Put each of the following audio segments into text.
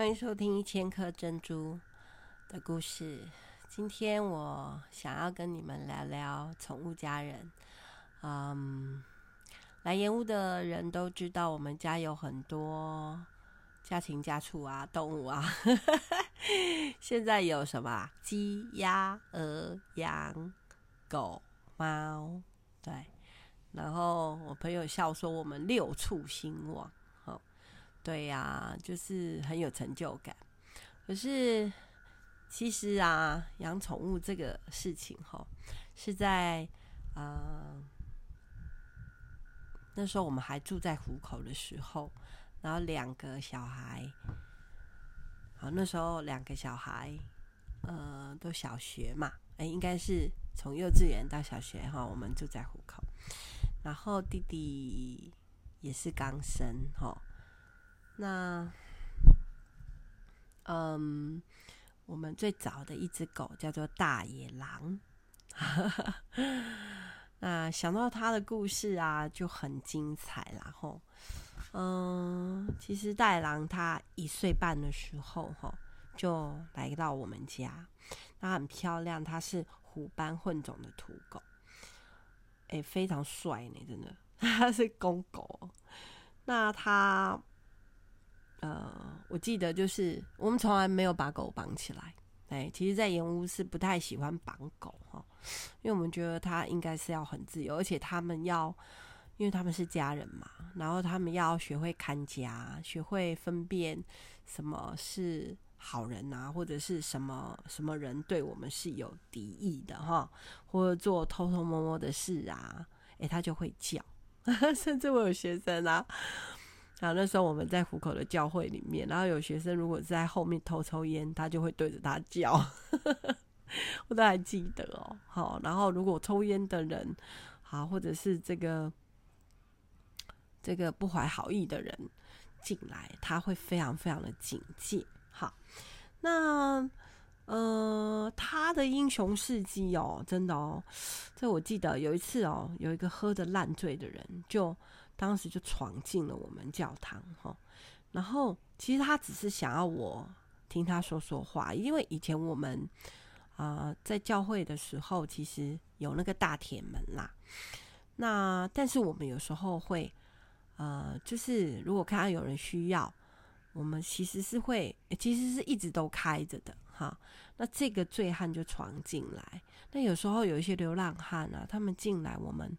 欢迎收听一千颗珍珠的故事。今天我想要跟你们聊聊宠物家人。嗯，来盐屋的人都知道，我们家有很多家禽家畜啊，动物啊。现在有什么？鸡、鸭、鹅、羊、狗、猫，对。然后我朋友笑说，我们六畜兴旺。对呀、就是很有成就感。可是，其实啊，养宠物这个事情，哈，是在呃那时候我们还住在湖口的时候，然后两个小孩，好，那时候两个小孩，呃，都小学嘛，哎，应该是从幼稚园到小学哈，我们住在湖口，然后弟弟也是刚生哈。那，嗯，我们最早的一只狗叫做大野狼。那想到它的故事啊，就很精彩。然后，嗯，其实大野狼它一岁半的时候，哈，就来到我们家。它很漂亮，它是虎斑混种的土狗，哎，非常帅呢，真的。它是公狗。那它。呃，我记得就是我们从来没有把狗绑起来。哎，其实，在盐屋是不太喜欢绑狗哈，因为我们觉得它应该是要很自由，而且他们要，因为他们是家人嘛，然后他们要学会看家，学会分辨什么是好人啊，或者是什么什么人对我们是有敌意的哈，或者做偷偷摸摸的事啊，哎，他就会叫，甚至我有学生啊。然后那时候我们在虎口的教会里面，然后有学生如果在后面偷抽烟，他就会对着他叫，我都还记得哦。好，然后如果抽烟的人，好，或者是这个这个不怀好意的人进来，他会非常非常的警戒。好，那呃，他的英雄事迹哦，真的哦，这我记得有一次哦，有一个喝得烂醉的人就。当时就闯进了我们教堂，哈，然后其实他只是想要我听他说说话，因为以前我们啊、在教会的时候，其实有那个大铁门啦。那但是我们有时候会，呃，就是如果看到有人需要，我们其实是会，其实是一直都开着的，哈。那这个醉汉就闯进来，那有时候有一些流浪汉啊，他们进来，我们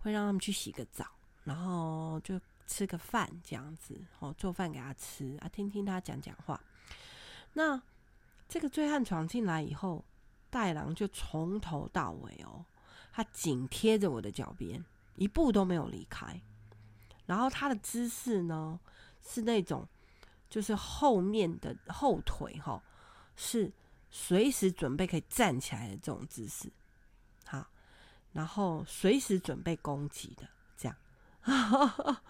会让他们去洗个澡。然后就吃个饭这样子，哦，做饭给他吃啊，听听他讲讲话。那这个醉汉闯进来以后，大野狼就从头到尾哦，他紧贴着我的脚边，一步都没有离开。然后他的姿势呢，是那种就是后面的后腿哈、哦，是随时准备可以站起来的这种姿势，好，然后随时准备攻击的。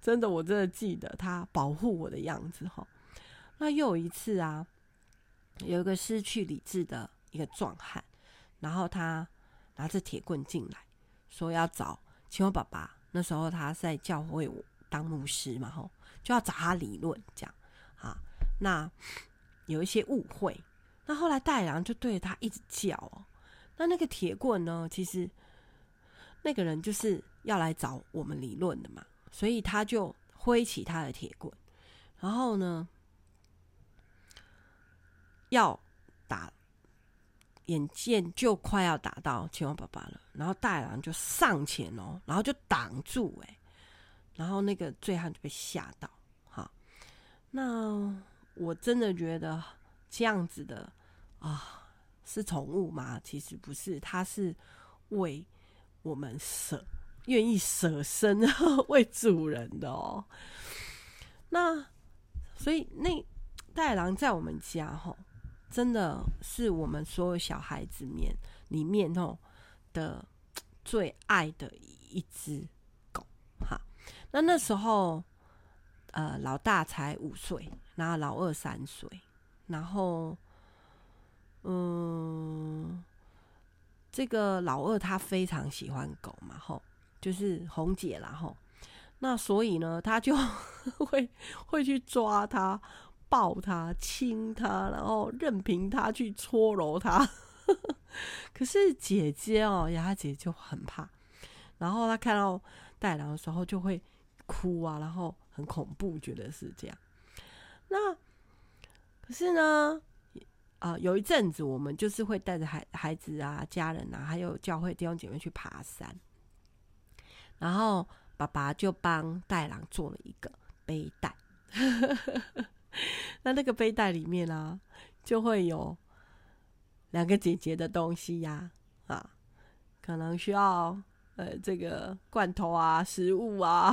真的，我真的记得他保护我的样子哈。那又有一次啊，有一个失去理智的一个壮汉，然后他拿着铁棍进来，说要找青蛙爸爸。那时候他在教会我当牧师嘛，吼，就要找他理论这样啊。那有一些误会，那后来大野狼就对着他一直叫哦。那那个铁棍呢，其实那个人就是。要来找我们理论的嘛，所以他就挥起他的铁棍，然后呢，要打，眼见就快要打到青蛙爸爸了，然后大野狼就上前哦，然后就挡住哎，然后那个醉汉就被吓到，哈，那我真的觉得这样子的啊，是宠物吗？其实不是，它是为我们舍。愿意舍身 为主人的哦，那所以那大野狼在我们家哈，真的是我们所有小孩子面里面哦的最爱的一只狗哈。那那时候呃老大才五岁，然后老二三岁，然后嗯这个老二他非常喜欢狗嘛吼。就是红姐啦吼，那所以呢，他就 会会去抓它，抱它、亲它，然后任凭他去搓揉它。可是姐姐哦，雅姐就很怕，然后她看到戴狼的时候就会哭啊，然后很恐怖，觉得是这样。那可是呢，呃，有一阵子我们就是会带着孩孩子啊、家人啊，还有教会弟兄姐妹去爬山，然后爸爸就帮戴郎做了一个背带。那那个背带里面啊，就会有。两个姐姐的东西呀，啊，可能需要呃这个罐头啊、食物啊，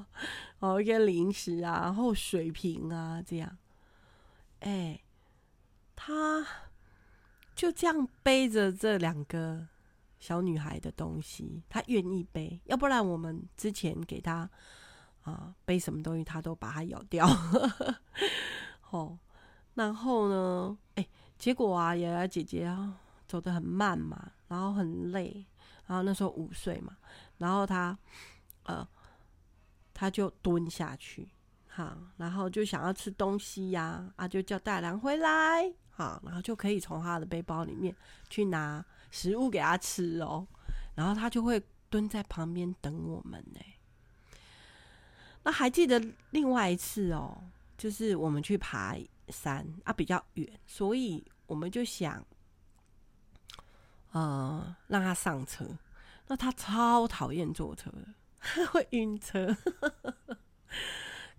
哦一些零食啊，然后水瓶啊，这样，哎，他就这样背着这两个小女孩的东西，他愿意背，要不然我们之前给他啊背什么东西，他都把它咬掉，哦，然后呢，哎。结果啊，瑶瑶姐姐啊走得很慢嘛，然后很累，然后那时候五岁嘛，然后她呃，她就蹲下去，哈，然后就想要吃东西呀，啊，就叫大狼回来，好，然后就可以从他的背包里面去拿食物给他吃哦，然后他就会蹲在旁边等我们呢。那还记得另外一次哦，就是我们去爬。山啊比较远，所以我们就想，呃，让他上车。那他超讨厌坐车的，会晕车。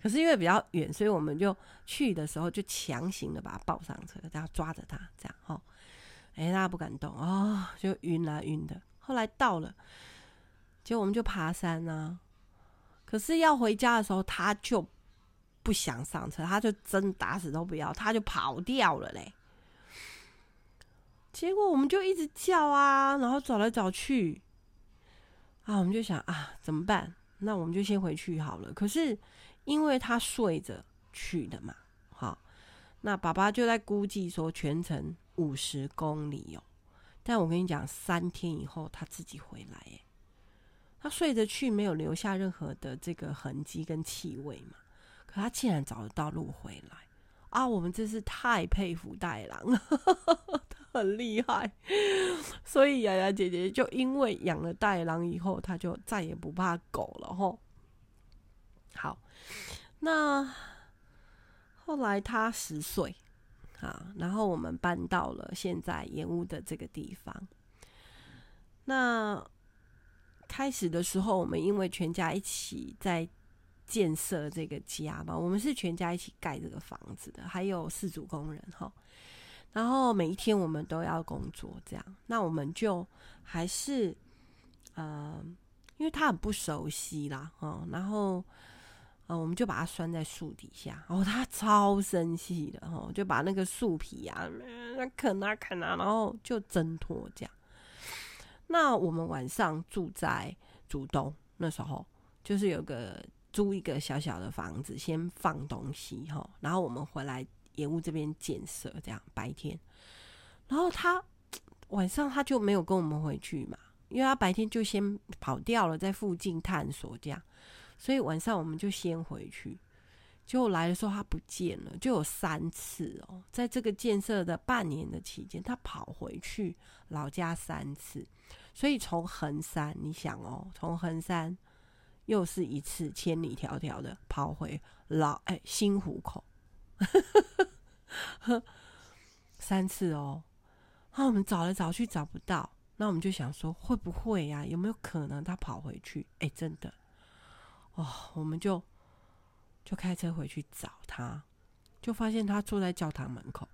可是因为比较远，所以我们就去的时候就强行的把他抱上车，然后抓着他这样哈。哎、欸，他不敢动哦，就晕啊晕的。后来到了，结果我们就爬山啊。可是要回家的时候，他就。不想上车，他就真打死都不要，他就跑掉了嘞。结果我们就一直叫啊，然后找来找去，啊，我们就想啊，怎么办？那我们就先回去好了。可是因为他睡着去的嘛，好，那爸爸就在估计说全程五十公里哦。但我跟你讲，三天以后他自己回来，哎，他睡着去，没有留下任何的这个痕迹跟气味嘛。可他竟然找得到路回来啊！我们真是太佩服带狼了，他很厉害。所以雅雅姐姐就因为养了大野狼以后，她就再也不怕狗了吼。好，那后来他十岁啊，然后我们搬到了现在岩屋的这个地方。那开始的时候，我们因为全家一起在。建设这个家嘛，我们是全家一起盖这个房子的，还有四组工人哈。然后每一天我们都要工作，这样，那我们就还是，呃，因为他很不熟悉啦，哦，然后，呃，我们就把它拴在树底下，然哦，他超生气的哈，就把那个树皮啊，那啃啊啃啊，然后就挣脱这样。那我们晚上住在竹东，那时候就是有个。租一个小小的房子，先放东西哈，然后我们回来岩屋这边建设，这样白天。然后他晚上他就没有跟我们回去嘛，因为他白天就先跑掉了，在附近探索这样，所以晚上我们就先回去。结果来的时候他不见了，就有三次哦，在这个建设的半年的期间，他跑回去老家三次，所以从横山，你想哦，从横山。又是一次千里迢迢的跑回老哎、新湖口，三次哦。那我们找来找去找不到，那我们就想说会不会呀、啊？有没有可能他跑回去？哎、真的哦，我们就就开车回去找他，就发现他坐在教堂门口。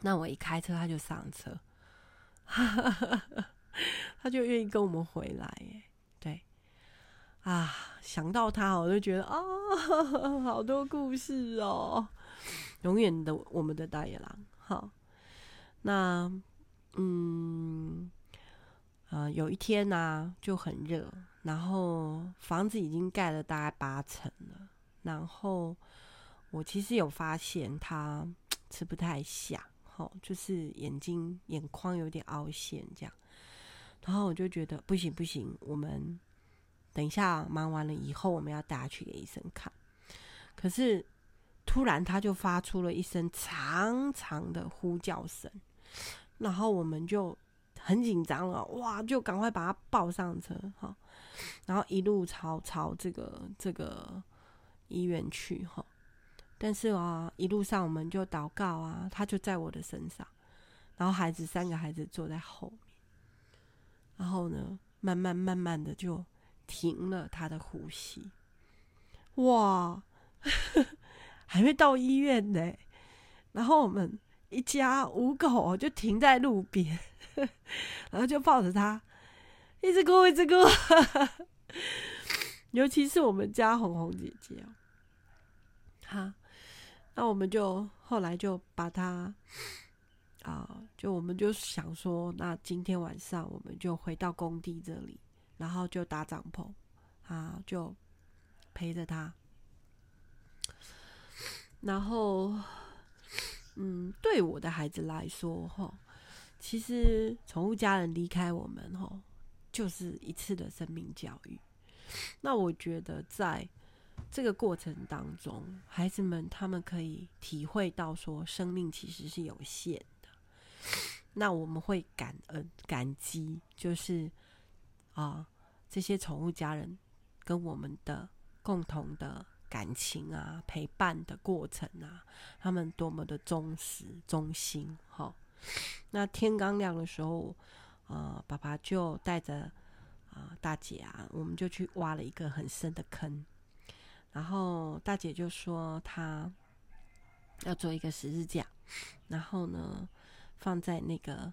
那我一开车他就上车，他就愿意跟我们回来耶。啊，想到他，我就觉得啊，好多故事哦，永远的我们的大野狼。好，那嗯，呃，有一天呢、啊，就很热，然后房子已经盖了大概八层了，然后我其实有发现他吃不太下，好，就是眼睛眼眶有点凹陷这样，然后我就觉得不行不行，我们。等一下，忙完了以后，我们要带他去给医生看。可是突然他就发出了一声长长的呼叫声，然后我们就很紧张了，哇，就赶快把他抱上车，哈，然后一路朝朝这个这个医院去，哈。但是啊，一路上我们就祷告啊，他就在我的身上，然后孩子三个孩子坐在后面，然后呢，慢慢慢慢的就停了他的呼吸，哇，还没到医院呢，然后我们一家五口就停在路边，然后就抱着他，一直哭一直哭，尤其是我们家红红姐姐啊，哈。那我们就后来就把他啊，就我们就想说，那今天晚上我们就回到工地这里，然后就搭帐篷啊，就陪着他。然后，嗯，对我的孩子来说，哈，其实宠物家人离开我们，哈，就是一次的生命教育。那我觉得在。这个过程当中，孩子们他们可以体会到说，生命其实是有限的。那我们会感恩、感激，就是啊，这些宠物家人跟我们的共同的感情啊、陪伴的过程啊，他们多么的忠实、忠心。哈，那天刚亮的时候，啊，爸爸就带着啊大姐啊，我们就去挖了一个很深的坑。然后大姐就说她要做一个十字架，然后呢放在那个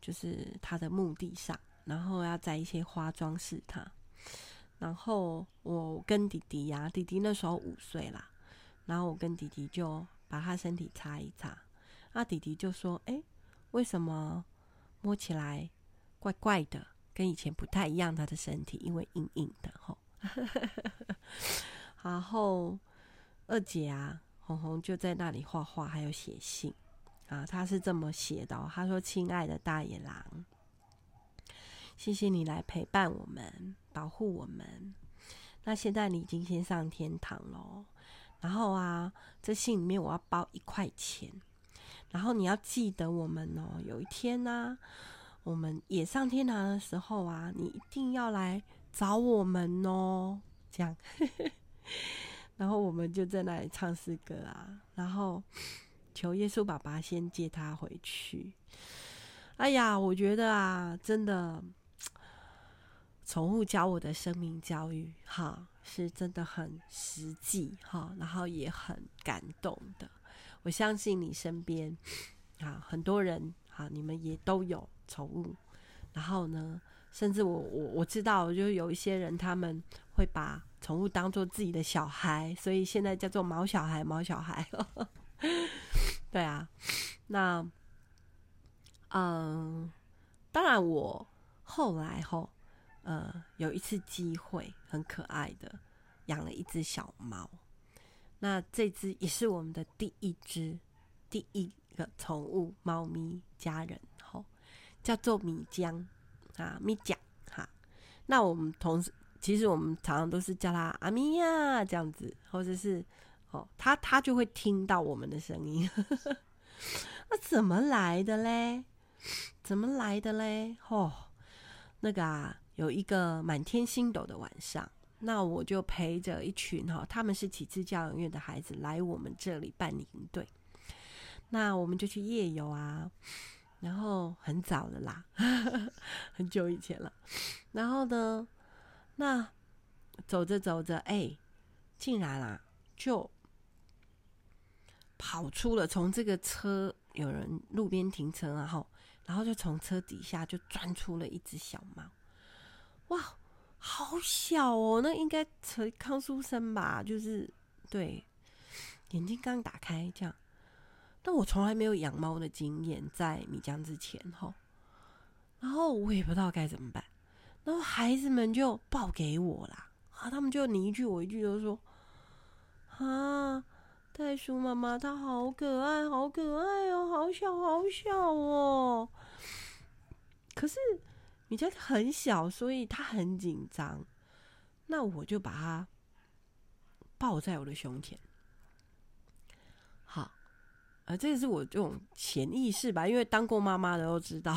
就是她的墓地上，然后要摘一些花装饰它。然后我跟弟弟呀、弟弟那时候五岁啦，然后我跟弟弟就把他身体擦一擦，那弟弟就说：“哎，为什么摸起来怪怪的，跟以前不太一样？他的身体因为硬硬的吼。”然后二姐啊，红红就在那里画画，还有写信啊。她是这么写的哦，她说：“亲爱的大野狼，谢谢你来陪伴我们，保护我们。那现在你已经先上天堂喽。然后啊，这信里面我要包一块钱。然后你要记得我们哦，有一天呢，我们也上天堂的时候啊，你一定要来找我们哦。这样。”然后我们就在那里唱诗歌啊，然后求耶稣爸爸先接他回去。哎呀，我觉得啊，真的，宠物教我的生命教育，哈，是真的很实际，哈，然后也很感动的。我相信你身边啊，很多人啊，你们也都有宠物，然后呢，甚至我我我知道，就是有一些人他们会把。宠物当做自己的小孩，所以现在叫做毛小孩。毛小孩，对啊。那，嗯，当然，我后来后，呃，有一次机会，很可爱的养了一只小猫。那这只也是我们的第一只第一个宠物猫咪家人，叫做米浆啊，米浆哈。那我们同时。其实我们常常都是叫他阿咪呀这样子，或者是哦，他他就会听到我们的声音。那怎么来的嘞？怎么来的嘞？哦，那个啊，有一个满天星斗的晚上，那我就陪着一群哈，他们是启智教养院的孩子来我们这里办营队。那我们就去夜游啊，然后很早的啦，很久以前了。然后呢？那走着走着，哎、欸，竟然啊，就跑出了从这个车有人路边停车，然后，然后就从车底下就钻出了一只小猫，哇，好小哦，那应该才康书生吧，就是对，眼睛刚打开这样。但我从来没有养猫的经验，在米江之前哈，然后我也不知道该怎么办。然后孩子们就抱给我啦，啊，他们就你一句我一句都说，啊，袋鼠妈妈它好可爱，好可爱哦，好小好小哦。可是米浆很小，所以它很紧张。那我就把它抱在我的胸前，这个是我这种潜意识吧，因为当过妈妈的都知道，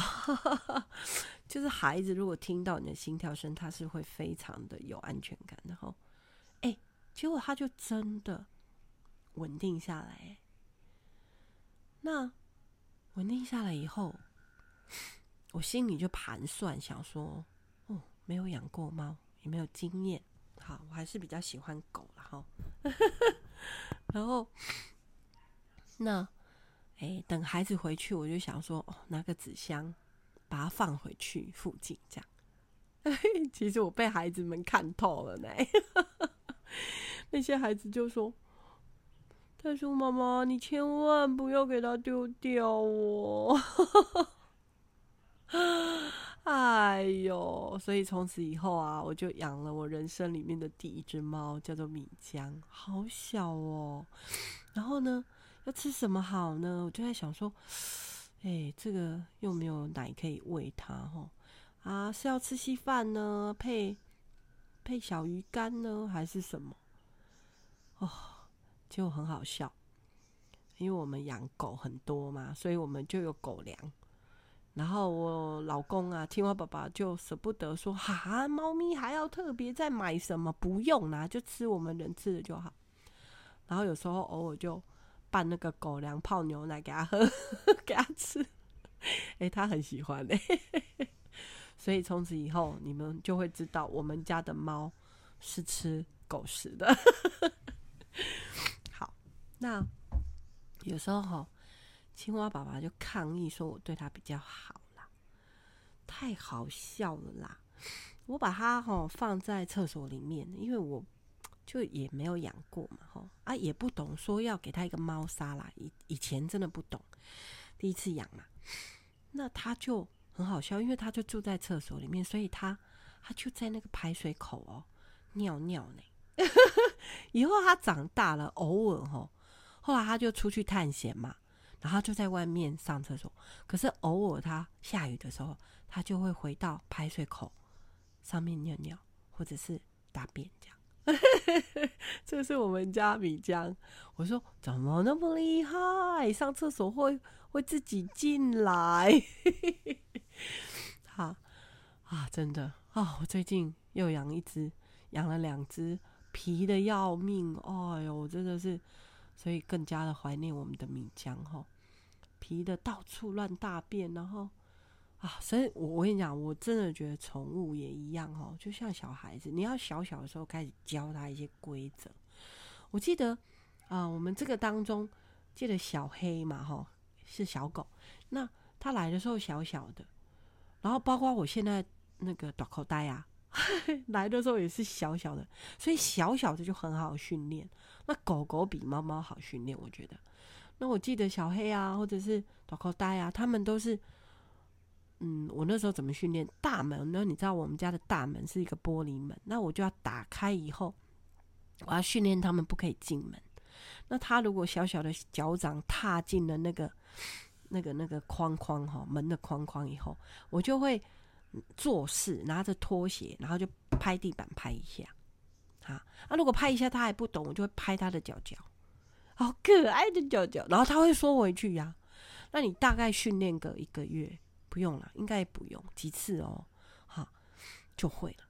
就是孩子如果听到你的心跳声，他是会非常的有安全感，的。哈，哎，结果他就真的稳定下来。那稳定下来以后，我心里就盘算，想说，哦，没有养过猫，也没有经验，好，我还是比较喜欢狗，然后，然后，那。哎，等孩子回去，我就想说，哦，拿个纸箱把它放回去附近，这样。其实我被孩子们看透了呢。那些孩子就说：“他说妈妈，你千万不要给他丢掉哦。”哎呦，所以从此以后啊，我就养了我人生里面的第一只猫，叫做米浆，好小哦。然后呢，要吃什么好呢？我就在想说，哎，这个又没有奶可以喂它吼，啊，是要吃稀饭呢，配配小鱼干呢，还是什么？哦，就很好笑，因为我们养狗很多嘛，所以我们就有狗粮。然后我老公啊，青蛙爸爸就舍不得说，哈，猫咪还要特别再买什么？不用啦，就吃我们人吃的就好。然后有时候偶尔就。拌那个狗粮泡牛奶给他喝，给他吃，哎、欸，他很喜欢哎，所以从此以后你们就会知道我们家的猫是吃狗食的。好，那有时候青蛙爸爸就抗议说我对他比较好啦，太好笑了啦！我把它放在厕所里面，因为我。就也没有养过嘛，吼啊，也不懂说要给他一个猫砂啦。以以前真的不懂，第一次养嘛，那他就很好笑，因为他就住在厕所里面，所以他他就在那个排水口哦尿尿呢。以后他长大了，偶尔吼，后来他就出去探险嘛，然后就在外面上厕所。可是偶尔他下雨的时候，他就会回到排水口上面尿尿，或者是大便这样。这是我们家米浆。我说怎么那么厉害？上厕所会会自己进来？好啊，真的啊！我最近又养一只，养了两只，皮的要命。哎呦，我真的是，所以更加的怀念我们的米浆哈。皮的到处乱大便，然后。啊，所以我我跟你讲，我真的觉得宠物也一样哦，就像小孩子，你要小小的时候开始教他一些规则。我记得啊、我们这个当中记得小黑嘛，哈，是小狗。那他来的时候小小的，然后包括我现在那个短口袋啊，来的时候也是小小的，所以小小的就很好训练。那狗狗比猫猫好训练，我觉得。那我记得小黑啊，或者是短口袋啊，他们都是。嗯，我那时候怎么训练大门呢？你知道我们家的大门是一个玻璃门，那我就要打开以后，我要训练他们不可以进门。那他如果小小的脚掌踏进了那个、那个、那个框框哈，门的框框以后，我就会做事，拿着拖鞋，然后就拍地板拍一下。啊，那如果拍一下他还不懂，我就会拍他的脚脚，好可爱的脚脚，然后他会说回去呀。那你大概训练个一个月。不用了，应该不用几次哦，哈，就会了。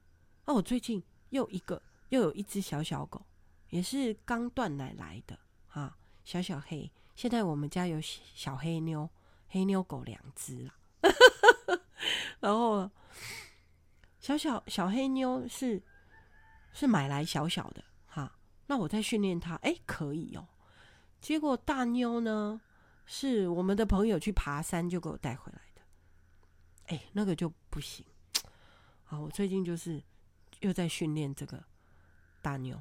那、我最近又一个又有一只小小狗，也是刚断奶来的，哈，小小黑。现在我们家有小黑妞、黑妞狗两只了。然后小小小黑妞是是买来小小的，哈。那我在训练它，哎，可以哦。结果大妞呢，是我们的朋友去爬山就给我带回来。哎，那个就不行。好，我最近就是又在训练这个大妞。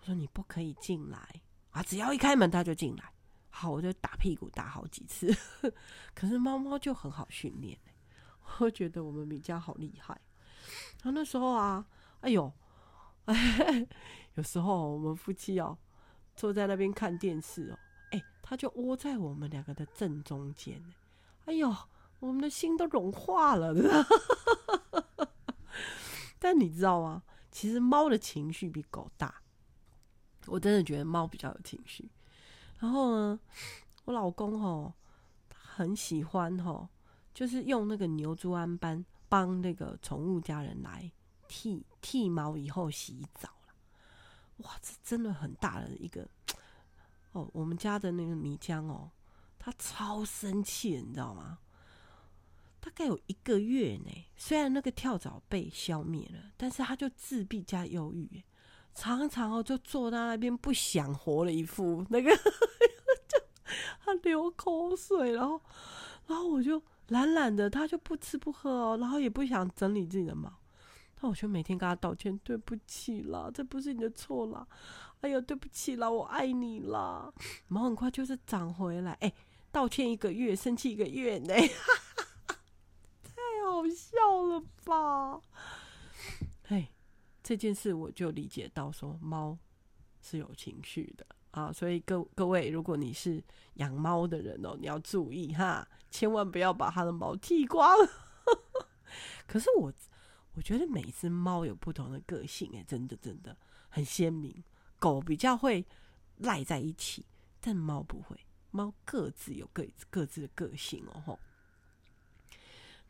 我说你不可以进来啊！只要一开门，它就进来。好，我就打屁股打好几次。可是猫猫就很好训练。我觉得我们米家好厉害。然后那时候啊，哎呦，哎，有时候我们夫妻哦，坐在那边看电视哦，哎，它就窝在我们两个的正中间。哎呦！我们的心都融化了，但你知道吗？其实猫的情绪比狗大。我真的觉得猫比较有情绪。然后呢，我老公吼，很喜欢吼，就是用那个牛猪胺斑帮那个宠物家人来剃剃毛以后洗澡。哇，这真的很大的一个哦！我们家的那个米浆哦，他超生气，你知道吗？大概有一个月呢，虽然那个跳蚤被消灭了，但是他就自闭加忧郁，常常哦就坐在那边不想活了，一副那个 就他流口水，然后然后我就懒懒的，他就不吃不喝哦，然后也不想整理自己的毛，那我就每天跟他道歉，对不起啦，这不是你的错啦，哎呦对不起啦，我爱你啦，毛很快就是长回来，哎，道歉一个月，生气一个月呢。好笑了吧？嘿，这件事我就理解到，说猫是有情绪的啊，所以各各位，如果你是养猫的人哦，你要注意哈，千万不要把它的毛剃光。可是我我觉得每只猫有不同的个性，哎，真的真的很鲜明。狗比较会赖在一起，但猫不会，猫各自有各各自的个性哦。吼，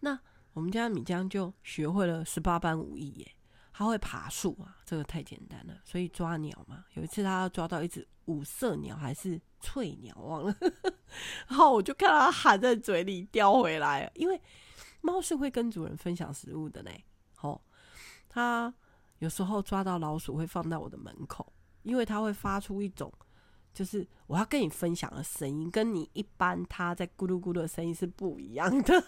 那。我们家米江就学会了十八般武艺耶，他会爬树啊，这个太简单了。所以抓鸟嘛，有一次他抓到一只五色鸟还是翠鸟，忘了，然后我就看到他含在嘴里叼回来，因为猫是会跟主人分享食物的呢。哦，他有时候抓到老鼠会放在我的门口，因为它会发出一种就是我要跟你分享的声音，跟你一般它在咕噜咕噜的声音是不一样的。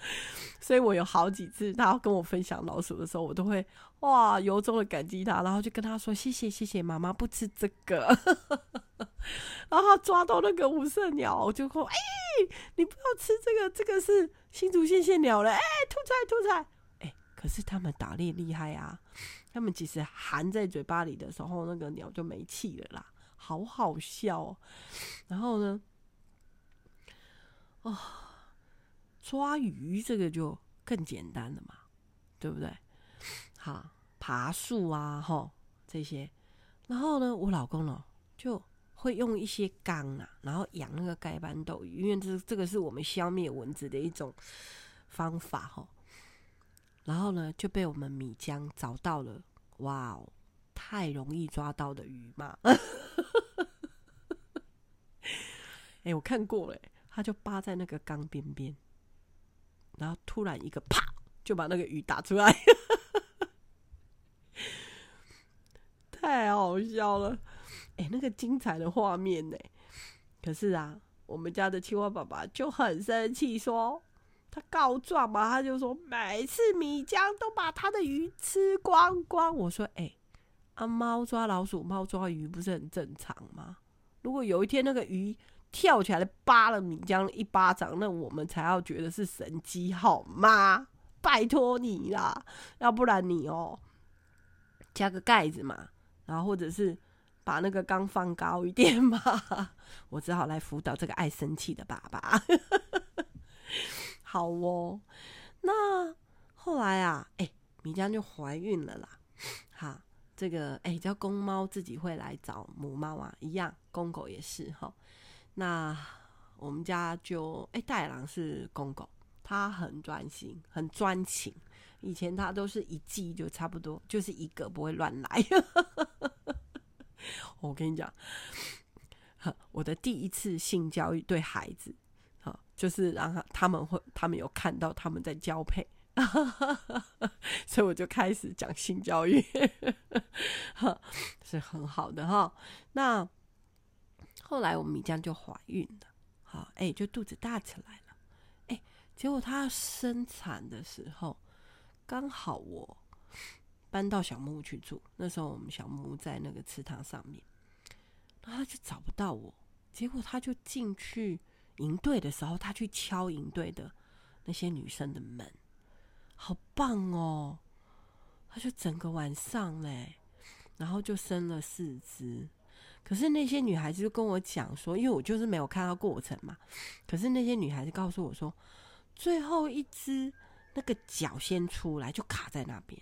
所以我有好几次，他跟我分享老鼠的时候，我都会哇由衷的感激他，然后就跟他说谢谢谢谢，妈妈不吃这个。然后他抓到那个五色鸟，我就说哎、你不要吃这个，这个是新竹线线鸟了，哎、欸，吐菜吐菜，哎、可是他们打猎厉害啊，他们其实含在嘴巴里的时候，那个鸟就没气了啦，好好笑哦。然后呢，哦。抓鱼这个就更简单了嘛，对不对？好，爬树啊，吼这些。然后呢，我老公呢就会用一些缸啊，然后养那个盖斑斗鱼，因为这这个是我们消灭蚊子的一种方法吼。然后呢，就被我们米浆找到了，哇哦，太容易抓到的鱼嘛！哎，我看过了，他就扒在那个缸边边。然后突然一个啪，就把那个鱼打出来，太好笑了！哎，那个精彩的画面呢？可是啊，我们家的青蛙爸爸就很生气，说他告状嘛，他就说每次米浆都把他的鱼吃光光。我说，哎，啊，猫抓老鼠，猫抓鱼不是很正常吗？如果有一天那个鱼，跳起来扒了米浆一巴掌，那我们才要觉得是神机好吗？拜托你啦，要不然你哦、加个盖子嘛，然后或者是把那个缸放高一点嘛。我只好来辅导这个爱生气的爸爸。好哦，那后来啊，哎、欸，米江就怀孕了啦。哈，这个哎、叫公猫自己会来找母猫啊，一样，公狗也是哈。那我们家就哎，大野狼是公狗，它很专心，很专情。以前它都是一季就差不多，就是一个不会乱来。我跟你讲，我的第一次性教育对孩子，就是让他他们会，他们有看到他们在交配，所以我就开始讲性教育，是很好的哈。那。后来我们米浆就怀孕了，好，哎、就肚子大起来了，哎、欸，结果她生产的时候，刚好我搬到小木屋去住，那时候我们小木屋在那个池塘上面，然后他就找不到我，结果他就进去营队的时候，他去敲营队的那些女生的门，好棒哦，他就整个晚上嘞，然后就生了四只。可是那些女孩子就跟我讲说，因为我就是没有看到过程嘛。可是那些女孩子告诉我说，最后一只那个脚先出来，就卡在那边。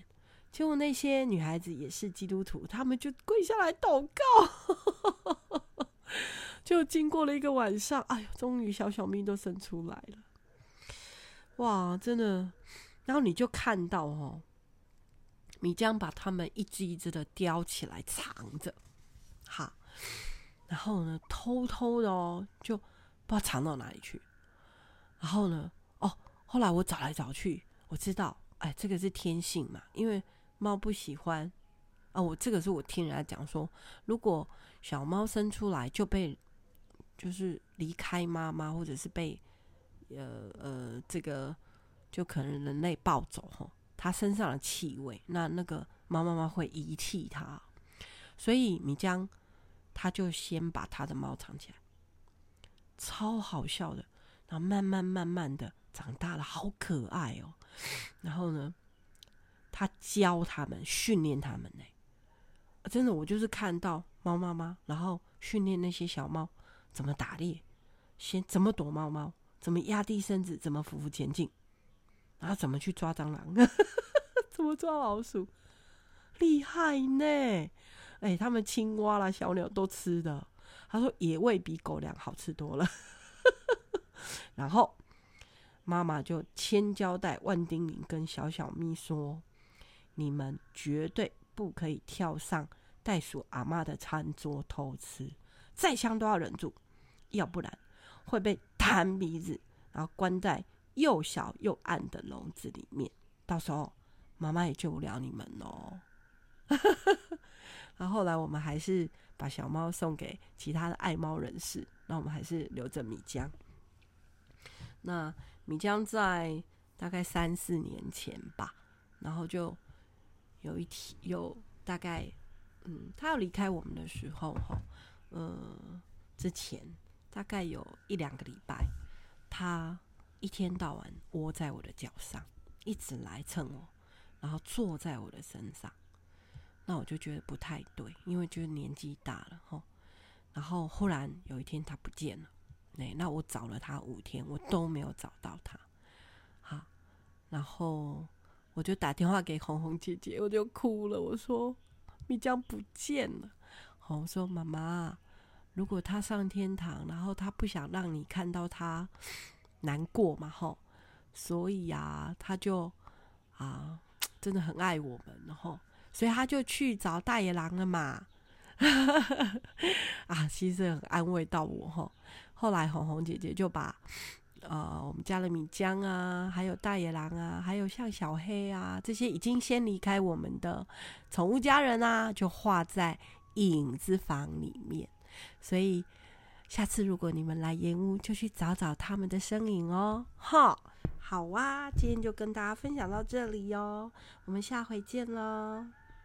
结果那些女孩子也是基督徒，她们就跪下来祷告。就经过了一个晚上，哎呦，终于小小咪都生出来了，哇，真的。然后你就看到哦，米浆把它们一只一只的叼起来藏着，好，然后呢，偷偷的哦，就不知道藏到哪里去。然后呢，哦，后来我找来找去，我知道，哎，这个是天性嘛，因为猫不喜欢。啊，我这个是我听人家讲说，如果小猫生出来就被，就是离开妈妈，或者是被，呃呃，这个。就可能人类抱走吼，它身上的气味，那那个猫妈妈会遗弃它，所以米浆他就先把他的猫藏起来，超好笑的，然后慢慢慢慢的长大了，好可爱哦。然后呢，他教他们训练他们呢，真的，我就是看到猫妈妈，然后训练那些小猫怎么打猎，先怎么躲猫猫，怎么压低身子，怎么匍匐前进。然后怎么去抓蟑螂？怎么抓老鼠？厉害呢！哎、他们青蛙啦、小鸟都吃的。他说野味比狗粮好吃多了。然后妈妈就千交代万叮咛跟小小咪说：“你们绝对不可以跳上袋鼠阿妈的餐桌偷吃，再香都要忍住，要不然会被弹鼻子，然后关在。”又小又暗的笼子里面，到时候妈妈也救不了你们哦。然后来我们还是把小猫送给其他的爱猫人士，那我们还是留着米浆。那米浆在大概三四年前吧，然后就有一天有大概嗯，他要离开我们的时候哈，呃，之前大概有一两个礼拜，他。一天到晚窝在我的脚上，一直来蹭我，然后坐在我的身上，那我就觉得不太对，因为就是年纪大了吼。然后忽然有一天他不见了，那那我找了他五天，我都没有找到他。好，然后我就打电话给红红姐姐，我就哭了，我说米浆不见了。红说妈妈，如果他上天堂，然后他不想让你看到他。难过嘛，吼，所以啊，他就啊，真的很爱我们，然后，所以他就去找大野狼了嘛，啊，其实很安慰到我，吼。后来红红姐姐就把呃我们家的米浆啊，还有大野狼啊，还有像小黑啊这些已经先离开我们的宠物家人啊，就画在影子房里面，所以。下次如果你们来盐屋，就去找找他们的身影哦。哈，好啊，今天就跟大家分享到这里哟，我们下回见喽。